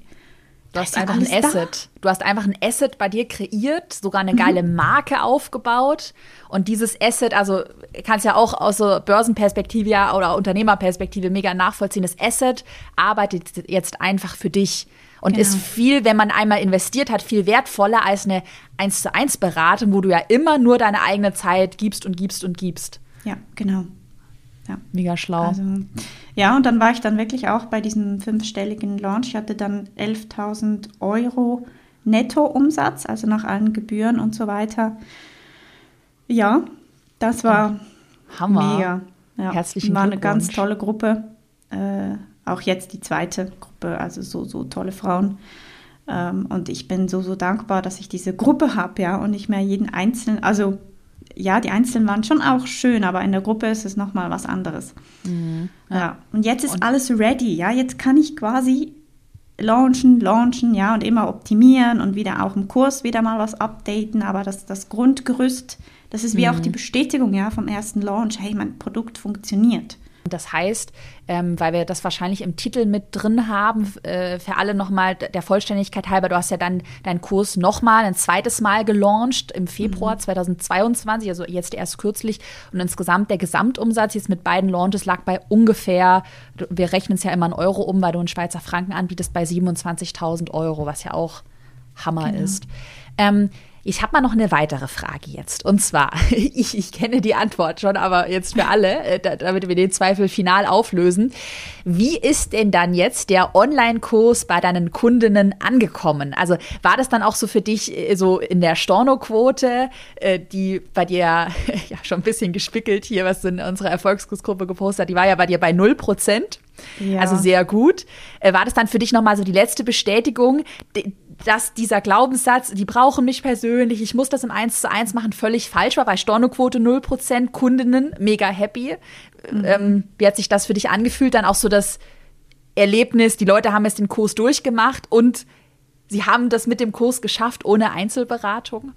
Speaker 1: Du hast einfach ein Asset. Da. Du hast einfach ein Asset bei dir kreiert, sogar eine geile mhm. Marke aufgebaut. Und dieses Asset, also kannst ja auch aus so Börsenperspektive ja, oder Unternehmerperspektive mega nachvollziehen. Das Asset arbeitet jetzt einfach für dich und genau. ist viel, wenn man einmal investiert hat, viel wertvoller als eine 1 zu 1 Beratung, wo du ja immer nur deine eigene Zeit gibst und gibst und gibst.
Speaker 2: Ja, genau.
Speaker 1: Ja. Mega schlau. Also,
Speaker 2: ja, und dann war ich dann wirklich auch bei diesem fünfstelligen Launch. Ich hatte dann 11.000 Euro Nettoumsatz, also nach allen Gebühren und so weiter. Ja, das war
Speaker 1: Hammer.
Speaker 2: mega.
Speaker 1: Ja, Herzlichen
Speaker 2: War eine ganz tolle Gruppe. Äh, auch jetzt die zweite Gruppe, also so, so tolle Frauen. Ähm, und ich bin so, so dankbar, dass ich diese Gruppe habe, ja, und nicht mehr jeden einzelnen, also ja, die Einzelnen waren schon auch schön, aber in der Gruppe ist es nochmal was anderes. Mhm. Ja. ja. Und jetzt ist und alles ready, ja. Jetzt kann ich quasi launchen, launchen, ja, und immer optimieren und wieder auch im Kurs wieder mal was updaten, aber das, das Grundgerüst, das ist wie mhm. auch die Bestätigung, ja, vom ersten Launch, hey, mein Produkt funktioniert.
Speaker 1: Das heißt, ähm, weil wir das wahrscheinlich im Titel mit drin haben, äh, für alle nochmal der Vollständigkeit halber, du hast ja dann deinen Kurs nochmal ein zweites Mal gelauncht im Februar mhm. 2022, also jetzt erst kürzlich. Und insgesamt der Gesamtumsatz jetzt mit beiden Launches lag bei ungefähr, wir rechnen es ja immer in Euro um, weil du in Schweizer Franken anbietest, bei 27.000 Euro, was ja auch Hammer genau. ist. Ähm, ich habe mal noch eine weitere Frage jetzt. Und zwar, ich, ich kenne die Antwort schon, aber jetzt für alle, äh, damit wir den Zweifel final auflösen. Wie ist denn dann jetzt der Online-Kurs bei deinen Kundinnen angekommen? Also war das dann auch so für dich äh, so in der Storno-Quote, äh, die bei dir ja schon ein bisschen gespickelt hier, was in unserer Erfolgskursgruppe gepostet hat, die war ja bei dir bei 0 Prozent. Ja. Also sehr gut. War das dann für dich nochmal so die letzte Bestätigung, dass dieser Glaubenssatz, die brauchen mich persönlich, ich muss das im 1 zu 1 machen, völlig falsch war, weil Stornoquote 0%, Kundinnen mega happy. Mhm. Ähm, wie hat sich das für dich angefühlt? Dann auch so das Erlebnis, die Leute haben jetzt den Kurs durchgemacht und sie haben das mit dem Kurs geschafft ohne Einzelberatung?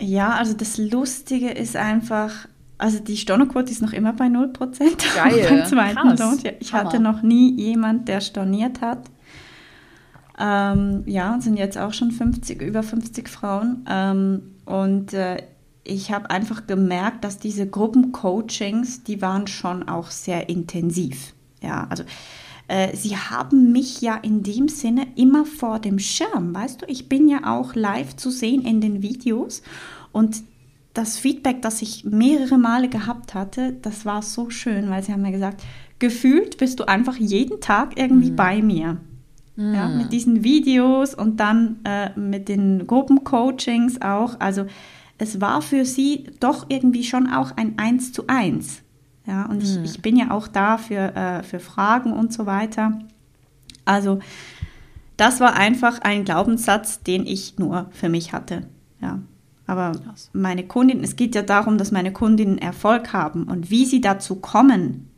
Speaker 2: Ja, also das Lustige ist einfach, also die Stornoquote ist noch immer bei 0%.
Speaker 1: Geil. beim
Speaker 2: zweiten Krass. Ich Hammer. hatte noch nie jemand, der storniert hat. Ähm, ja, sind jetzt auch schon 50, über 50 Frauen. Ähm, und äh, ich habe einfach gemerkt, dass diese Gruppencoachings, die waren schon auch sehr intensiv. Ja, also äh, sie haben mich ja in dem Sinne immer vor dem Schirm, weißt du? Ich bin ja auch live zu sehen in den Videos und das Feedback, das ich mehrere Male gehabt hatte, das war so schön, weil sie haben mir gesagt, gefühlt bist du einfach jeden Tag irgendwie mhm. bei mir. Mhm. Ja, mit diesen Videos und dann äh, mit den Gruppencoachings auch. Also es war für sie doch irgendwie schon auch ein Eins zu eins. Ja, und mhm. ich, ich, bin ja auch da für, äh, für Fragen und so weiter. Also das war einfach ein Glaubenssatz, den ich nur für mich hatte. Ja. Aber meine Kundinnen, es geht ja darum, dass meine Kundinnen Erfolg haben und wie sie dazu kommen,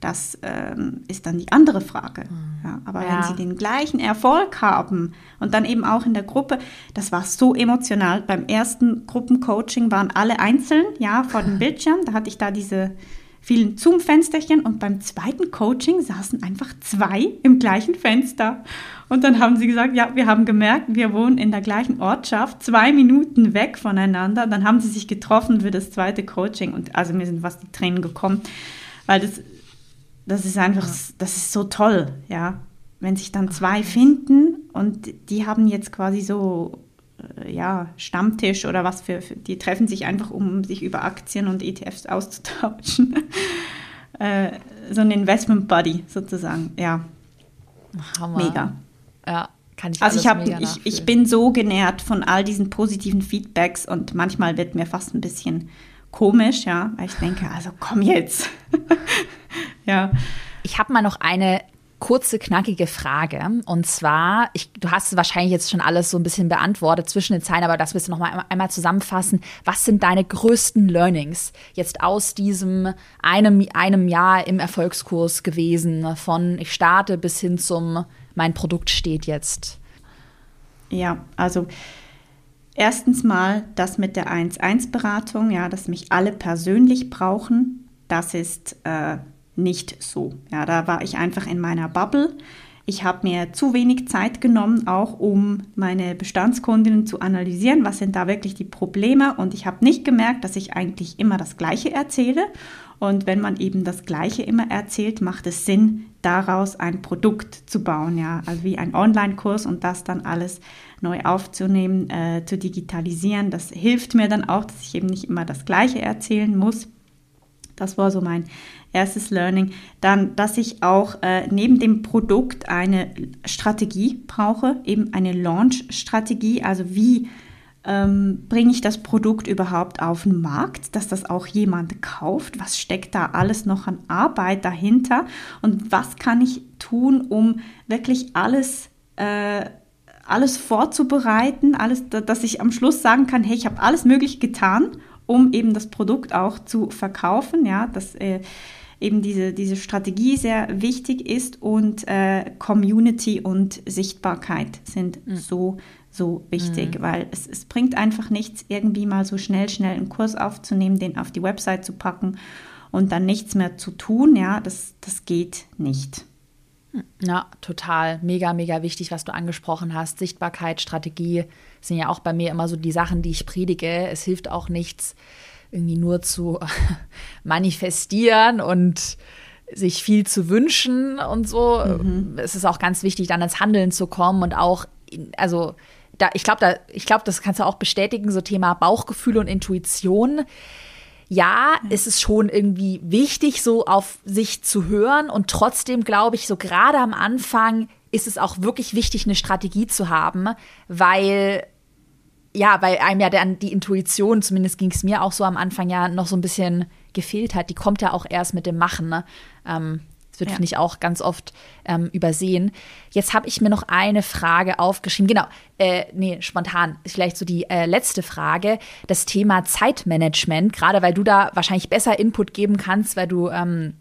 Speaker 2: das ähm, ist dann die andere Frage. Mhm. Ja, aber ja. wenn sie den gleichen Erfolg haben und dann eben auch in der Gruppe, das war so emotional. Beim ersten Gruppencoaching waren alle einzeln, ja, vor dem Bildschirm. Da hatte ich da diese vielen Zoom-Fensterchen und beim zweiten Coaching saßen einfach zwei im gleichen Fenster. Und dann haben sie gesagt, ja, wir haben gemerkt, wir wohnen in der gleichen Ortschaft, zwei Minuten weg voneinander. Dann haben sie sich getroffen für das zweite Coaching und also mir sind fast die Tränen gekommen, weil das das ist einfach, das ist so toll, ja. Wenn sich dann zwei finden und die haben jetzt quasi so, äh, ja, Stammtisch oder was für, für, die treffen sich einfach, um sich über Aktien und ETFs auszutauschen. äh, so ein Investment Buddy sozusagen, ja. Hammer. Mega.
Speaker 1: Ja, kann ich
Speaker 2: Also ich, hab, ich, ich bin so genährt von all diesen positiven Feedbacks und manchmal wird mir fast ein bisschen komisch, ja, weil ich denke, also komm jetzt.
Speaker 1: ja. Ich habe mal noch eine kurze, knackige Frage. Und zwar, ich, du hast wahrscheinlich jetzt schon alles so ein bisschen beantwortet zwischen den Zeilen, aber das willst du noch mal einmal zusammenfassen. Was sind deine größten Learnings jetzt aus diesem einem, einem Jahr im Erfolgskurs gewesen? Von ich starte bis hin zum mein Produkt steht jetzt.
Speaker 2: Ja, also erstens mal das mit der 1-1-Beratung, ja, dass mich alle persönlich brauchen. Das ist äh, nicht so. Ja, da war ich einfach in meiner Bubble. Ich habe mir zu wenig Zeit genommen, auch um meine Bestandskundinnen zu analysieren, was sind da wirklich die Probleme. Und ich habe nicht gemerkt, dass ich eigentlich immer das Gleiche erzähle. Und wenn man eben das Gleiche immer erzählt, macht es Sinn, daraus ein Produkt zu bauen, ja, also wie ein Online-Kurs und das dann alles neu aufzunehmen, äh, zu digitalisieren. Das hilft mir dann auch, dass ich eben nicht immer das Gleiche erzählen muss. Das war so mein erstes Learning. Dann, dass ich auch äh, neben dem Produkt eine Strategie brauche, eben eine Launch-Strategie, also wie ähm, bringe ich das Produkt überhaupt auf den Markt, dass das auch jemand kauft? Was steckt da alles noch an Arbeit dahinter? Und was kann ich tun, um wirklich alles, äh, alles vorzubereiten, alles, dass ich am Schluss sagen kann, hey, ich habe alles möglich getan, um eben das Produkt auch zu verkaufen, ja, dass äh, eben diese, diese Strategie sehr wichtig ist und äh, Community und Sichtbarkeit sind mhm. so, so wichtig, mhm. weil es, es bringt einfach nichts, irgendwie mal so schnell, schnell einen Kurs aufzunehmen, den auf die Website zu packen und dann nichts mehr zu tun, ja, das, das geht nicht.
Speaker 1: Ja, total. Mega, mega wichtig, was du angesprochen hast. Sichtbarkeit, Strategie sind ja auch bei mir immer so die Sachen, die ich predige. Es hilft auch nichts, irgendwie nur zu manifestieren und sich viel zu wünschen und so. Mhm. Es ist auch ganz wichtig, dann ins Handeln zu kommen und auch, also da, ich glaube, da, ich glaube, das kannst du auch bestätigen, so Thema Bauchgefühl und Intuition ja, ist es schon irgendwie wichtig, so auf sich zu hören. Und trotzdem glaube ich, so gerade am Anfang ist es auch wirklich wichtig, eine Strategie zu haben, weil ja, weil einem ja dann die Intuition, zumindest ging es mir auch so am Anfang ja noch so ein bisschen gefehlt hat. Die kommt ja auch erst mit dem Machen. Ne? Ähm, das wird, ja. finde ich, auch ganz oft ähm, übersehen. Jetzt habe ich mir noch eine Frage aufgeschrieben. Genau, äh, nee, spontan. Ist vielleicht so die äh, letzte Frage. Das Thema Zeitmanagement, gerade weil du da wahrscheinlich besser Input geben kannst, weil du ähm,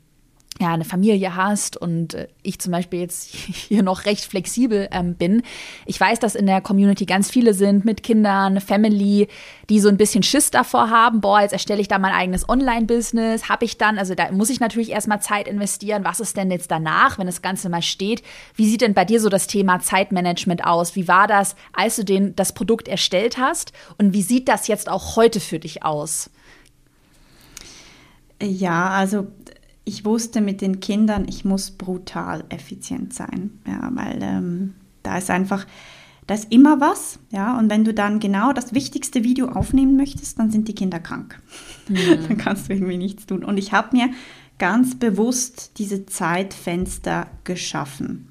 Speaker 1: ja, eine Familie hast und äh, ich zum Beispiel jetzt hier noch recht flexibel ähm, bin. Ich weiß, dass in der Community ganz viele sind mit Kindern, Family, die so ein bisschen Schiss davor haben, boah, jetzt erstelle ich da mein eigenes Online-Business, habe ich dann, also da muss ich natürlich erstmal Zeit investieren. Was ist denn jetzt danach, wenn das Ganze mal steht? Wie sieht denn bei dir so das Thema Zeitmanagement aus? Wie war das, als du den, das Produkt erstellt hast? Und wie sieht das jetzt auch heute für dich aus?
Speaker 2: Ja, also ich wusste mit den Kindern, ich muss brutal effizient sein, ja, weil ähm, da ist einfach, da ist immer was, ja, und wenn du dann genau das wichtigste Video aufnehmen möchtest, dann sind die Kinder krank. Mhm. dann kannst du irgendwie nichts tun. Und ich habe mir ganz bewusst diese Zeitfenster geschaffen.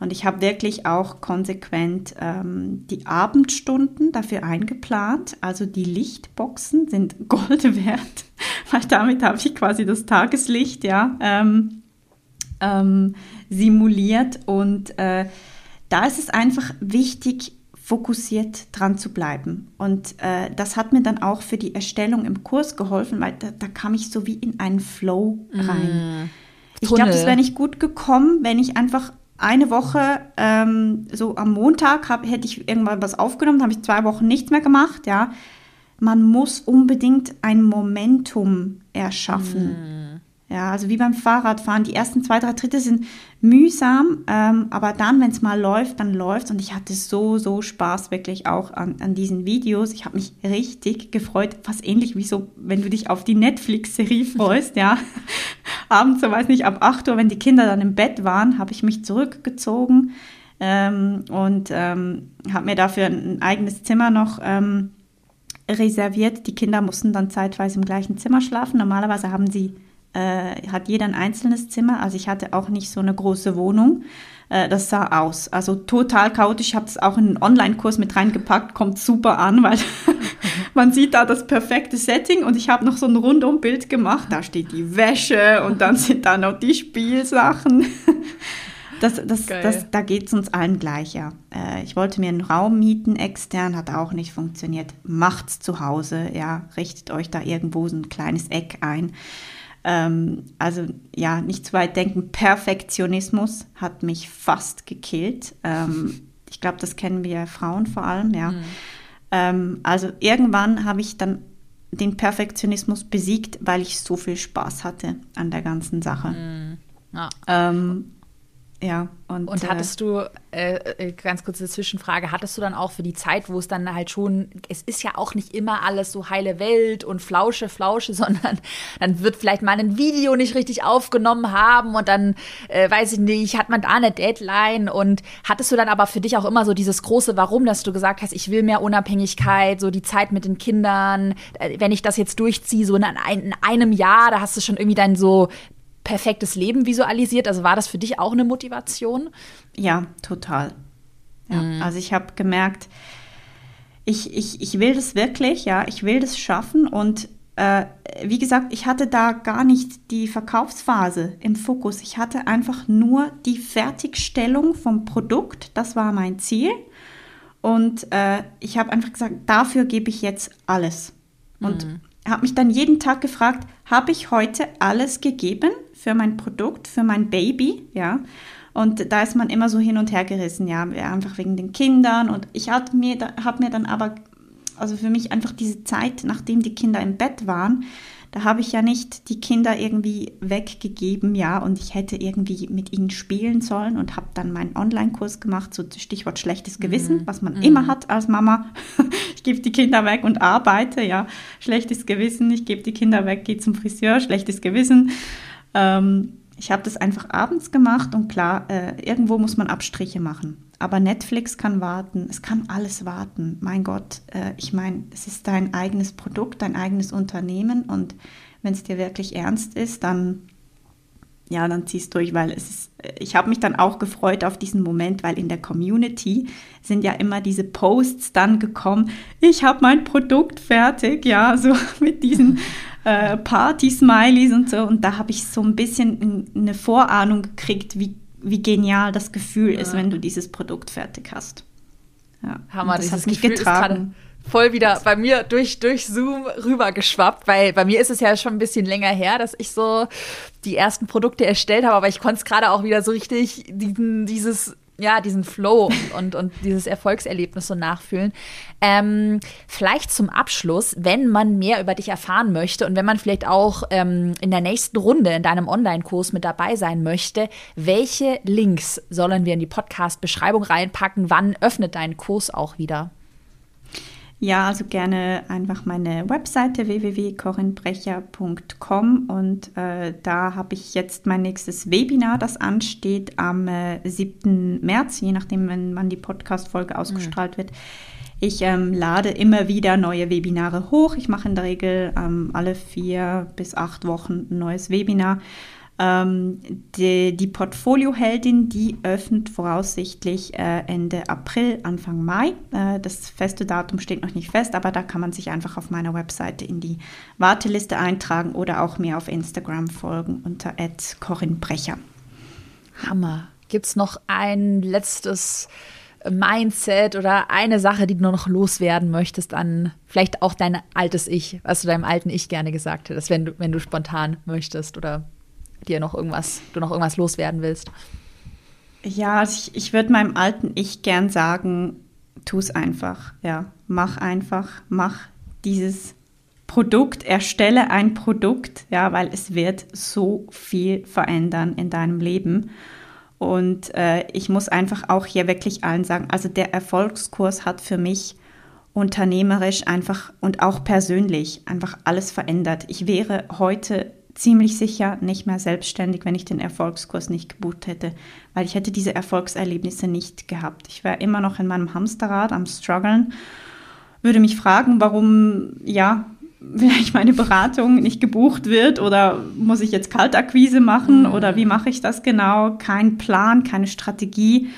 Speaker 2: Und ich habe wirklich auch konsequent ähm, die Abendstunden dafür eingeplant. Also die Lichtboxen sind Gold wert, weil damit habe ich quasi das Tageslicht ja ähm, ähm, simuliert. Und äh, da ist es einfach wichtig, fokussiert dran zu bleiben. Und äh, das hat mir dann auch für die Erstellung im Kurs geholfen, weil da, da kam ich so wie in einen Flow rein. Mm. Ich glaube, das wäre nicht gut gekommen, wenn ich einfach eine Woche, ähm, so am Montag hab, hätte ich irgendwann was aufgenommen, habe ich zwei Wochen nichts mehr gemacht, ja. Man muss unbedingt ein Momentum erschaffen. Ja, also wie beim Fahrradfahren, die ersten zwei, drei Tritte sind mühsam, ähm, aber dann, wenn es mal läuft, dann läuft Und ich hatte so, so Spaß wirklich auch an, an diesen Videos. Ich habe mich richtig gefreut, fast ähnlich wie so, wenn du dich auf die Netflix-Serie freust, ja. Abends, so weiß nicht, ab 8 Uhr, wenn die Kinder dann im Bett waren, habe ich mich zurückgezogen ähm, und ähm, habe mir dafür ein eigenes Zimmer noch ähm, reserviert. Die Kinder mussten dann zeitweise im gleichen Zimmer schlafen. Normalerweise haben sie äh, hat jeder ein einzelnes Zimmer. Also ich hatte auch nicht so eine große Wohnung. Äh, das sah aus. Also total chaotisch. Ich habe es auch in einen Online-Kurs mit reingepackt. Kommt super an, weil man sieht da das perfekte Setting. Und ich habe noch so ein Rundumbild gemacht. Da steht die Wäsche und dann sind da noch die Spielsachen. Das, das, das, da geht es uns allen gleich, ja. Äh, ich wollte mir einen Raum mieten, extern, hat auch nicht funktioniert. Macht's zu Hause, ja. Richtet euch da irgendwo so ein kleines Eck ein. Ähm, also ja, nicht zu weit denken. Perfektionismus hat mich fast gekillt. Ähm, ich glaube, das kennen wir Frauen vor allem, ja. Mhm. Ähm, also irgendwann habe ich dann den Perfektionismus besiegt, weil ich so viel Spaß hatte an der ganzen Sache. Mhm. Ja. Ähm, ja,
Speaker 1: und, und äh, hattest du, äh, äh, ganz kurze Zwischenfrage, hattest du dann auch für die Zeit, wo es dann halt schon, es ist ja auch nicht immer alles so heile Welt und Flausche, Flausche, sondern dann wird vielleicht mal ein Video nicht richtig aufgenommen haben und dann, äh, weiß ich nicht, hat man da eine Deadline und hattest du dann aber für dich auch immer so dieses große Warum, dass du gesagt hast, ich will mehr Unabhängigkeit, so die Zeit mit den Kindern, äh, wenn ich das jetzt durchziehe, so in, ein, in einem Jahr, da hast du schon irgendwie dann so perfektes Leben visualisiert. Also war das für dich auch eine Motivation?
Speaker 2: Ja, total. Ja. Mhm. Also ich habe gemerkt, ich, ich, ich will das wirklich, ja, ich will das schaffen und äh, wie gesagt, ich hatte da gar nicht die Verkaufsphase im Fokus. Ich hatte einfach nur die Fertigstellung vom Produkt. Das war mein Ziel. Und äh, ich habe einfach gesagt, dafür gebe ich jetzt alles. Und mhm. habe mich dann jeden Tag gefragt, habe ich heute alles gegeben? Für mein Produkt, für mein Baby, ja. Und da ist man immer so hin und her gerissen, ja, einfach wegen den Kindern. Und ich habe mir, hab mir dann aber, also für mich einfach diese Zeit, nachdem die Kinder im Bett waren, da habe ich ja nicht die Kinder irgendwie weggegeben, ja, und ich hätte irgendwie mit ihnen spielen sollen und habe dann meinen Online-Kurs gemacht, so Stichwort schlechtes Gewissen, mhm. was man mhm. immer hat als Mama. ich gebe die Kinder weg und arbeite, ja, schlechtes Gewissen, ich gebe die Kinder weg, gehe zum Friseur, schlechtes Gewissen. Ähm, ich habe das einfach abends gemacht und klar, äh, irgendwo muss man Abstriche machen. Aber Netflix kann warten, es kann alles warten. Mein Gott, äh, ich meine, es ist dein eigenes Produkt, dein eigenes Unternehmen und wenn es dir wirklich ernst ist, dann ja, dann ziehst durch, weil es ist, äh, ich habe mich dann auch gefreut auf diesen Moment, weil in der Community sind ja immer diese Posts dann gekommen, ich habe mein Produkt fertig, ja, so mit diesen äh, Party-Smileys und so. Und da habe ich so ein bisschen eine Vorahnung gekriegt, wie, wie genial das Gefühl ja. ist, wenn du dieses Produkt fertig hast.
Speaker 1: Ja. Hammer, das hat mich Gefühl getragen voll wieder bei mir durch, durch Zoom rübergeschwappt, weil bei mir ist es ja schon ein bisschen länger her, dass ich so die ersten Produkte erstellt habe, aber ich konnte es gerade auch wieder so richtig diesen, dieses ja, diesen Flow und, und, und dieses Erfolgserlebnis so nachfühlen. Ähm, vielleicht zum Abschluss, wenn man mehr über dich erfahren möchte und wenn man vielleicht auch ähm, in der nächsten Runde in deinem Online-Kurs mit dabei sein möchte, welche Links sollen wir in die Podcast-Beschreibung reinpacken? Wann öffnet dein Kurs auch wieder?
Speaker 2: Ja, also gerne einfach meine Webseite www.corinbrecher.com und äh, da habe ich jetzt mein nächstes Webinar, das ansteht am äh, 7. März, je nachdem, wenn man die Podcast-Folge ausgestrahlt mhm. wird. Ich ähm, lade immer wieder neue Webinare hoch. Ich mache in der Regel ähm, alle vier bis acht Wochen ein neues Webinar. Ähm, die, die Portfolioheldin, die öffnet voraussichtlich äh, Ende April, Anfang Mai. Äh, das feste Datum steht noch nicht fest, aber da kann man sich einfach auf meiner Webseite in die Warteliste eintragen oder auch mir auf Instagram folgen unter Corinne Brecher.
Speaker 1: Hammer. Gibt es noch ein letztes Mindset oder eine Sache, die du noch loswerden möchtest an vielleicht auch dein altes Ich, was du deinem alten Ich gerne gesagt hättest, wenn du, wenn du spontan möchtest oder dir noch irgendwas, du noch irgendwas loswerden willst?
Speaker 2: Ja, also ich, ich würde meinem alten Ich gern sagen, tu es einfach. Ja, mach einfach, mach dieses Produkt, erstelle ein Produkt, ja, weil es wird so viel verändern in deinem Leben. Und äh, ich muss einfach auch hier wirklich allen sagen, also der Erfolgskurs hat für mich unternehmerisch einfach und auch persönlich einfach alles verändert. Ich wäre heute ziemlich sicher nicht mehr selbstständig, wenn ich den Erfolgskurs nicht gebucht hätte, weil ich hätte diese Erfolgserlebnisse nicht gehabt. Ich wäre immer noch in meinem Hamsterrad am struggeln, würde mich fragen, warum, ja, vielleicht meine Beratung nicht gebucht wird oder muss ich jetzt Kaltakquise machen mhm. oder wie mache ich das genau? Kein Plan, keine Strategie.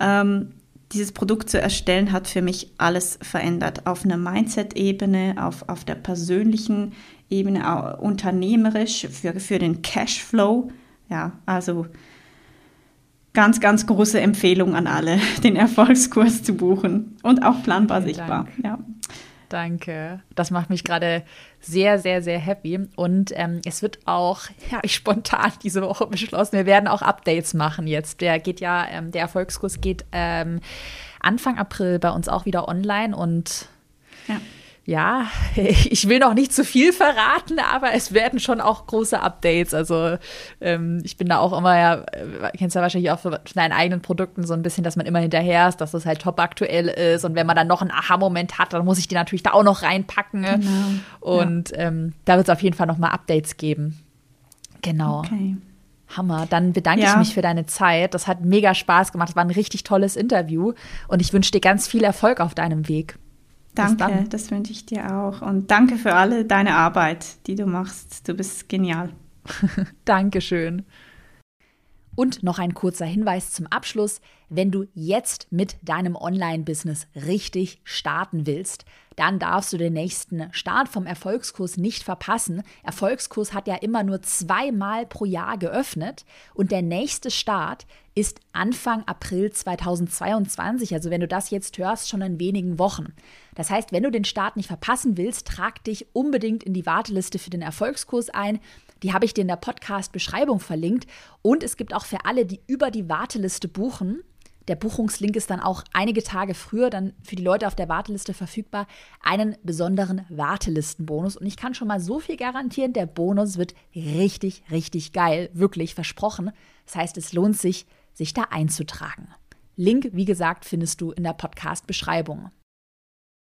Speaker 2: Ähm, dieses Produkt zu erstellen hat für mich alles verändert. Auf einer Mindset-Ebene, auf, auf der persönlichen Ebene, auch unternehmerisch, für, für den Cashflow. Ja, also ganz, ganz große Empfehlung an alle, den Erfolgskurs zu buchen und auch planbar Vielen sichtbar.
Speaker 1: Dank. Ja. Danke. Das macht mich gerade sehr, sehr, sehr happy. Und ähm, es wird auch, ja, ich spontan diese Woche beschlossen, wir werden auch Updates machen jetzt. Der geht ja, ähm, der Erfolgskurs geht ähm, Anfang April bei uns auch wieder online und ja ja, ich will noch nicht zu viel verraten, aber es werden schon auch große Updates. Also ähm, ich bin da auch immer, ja, äh, kennst du ja wahrscheinlich auch von deinen eigenen Produkten so ein bisschen, dass man immer hinterher ist, dass das halt top aktuell ist. Und wenn man dann noch einen Aha-Moment hat, dann muss ich die natürlich da auch noch reinpacken. Genau. Und ja. ähm, da wird es auf jeden Fall noch mal Updates geben. Genau. Okay. Hammer. Dann bedanke ja. ich mich für deine Zeit. Das hat mega Spaß gemacht. Das war ein richtig tolles Interview. Und ich wünsche dir ganz viel Erfolg auf deinem Weg.
Speaker 2: Danke, das wünsche ich dir auch. Und danke für alle deine Arbeit, die du machst. Du bist genial.
Speaker 1: Dankeschön. Und noch ein kurzer Hinweis zum Abschluss. Wenn du jetzt mit deinem Online-Business richtig starten willst, dann darfst du den nächsten Start vom Erfolgskurs nicht verpassen. Erfolgskurs hat ja immer nur zweimal pro Jahr geöffnet und der nächste Start ist Anfang April 2022. Also wenn du das jetzt hörst, schon in wenigen Wochen. Das heißt, wenn du den Start nicht verpassen willst, trag dich unbedingt in die Warteliste für den Erfolgskurs ein. Die habe ich dir in der Podcast-Beschreibung verlinkt. Und es gibt auch für alle, die über die Warteliste buchen, der Buchungslink ist dann auch einige Tage früher dann für die Leute auf der Warteliste verfügbar, einen besonderen Wartelistenbonus. Und ich kann schon mal so viel garantieren, der Bonus wird richtig, richtig geil, wirklich versprochen. Das heißt, es lohnt sich, sich da einzutragen. Link, wie gesagt, findest du in der Podcast-Beschreibung.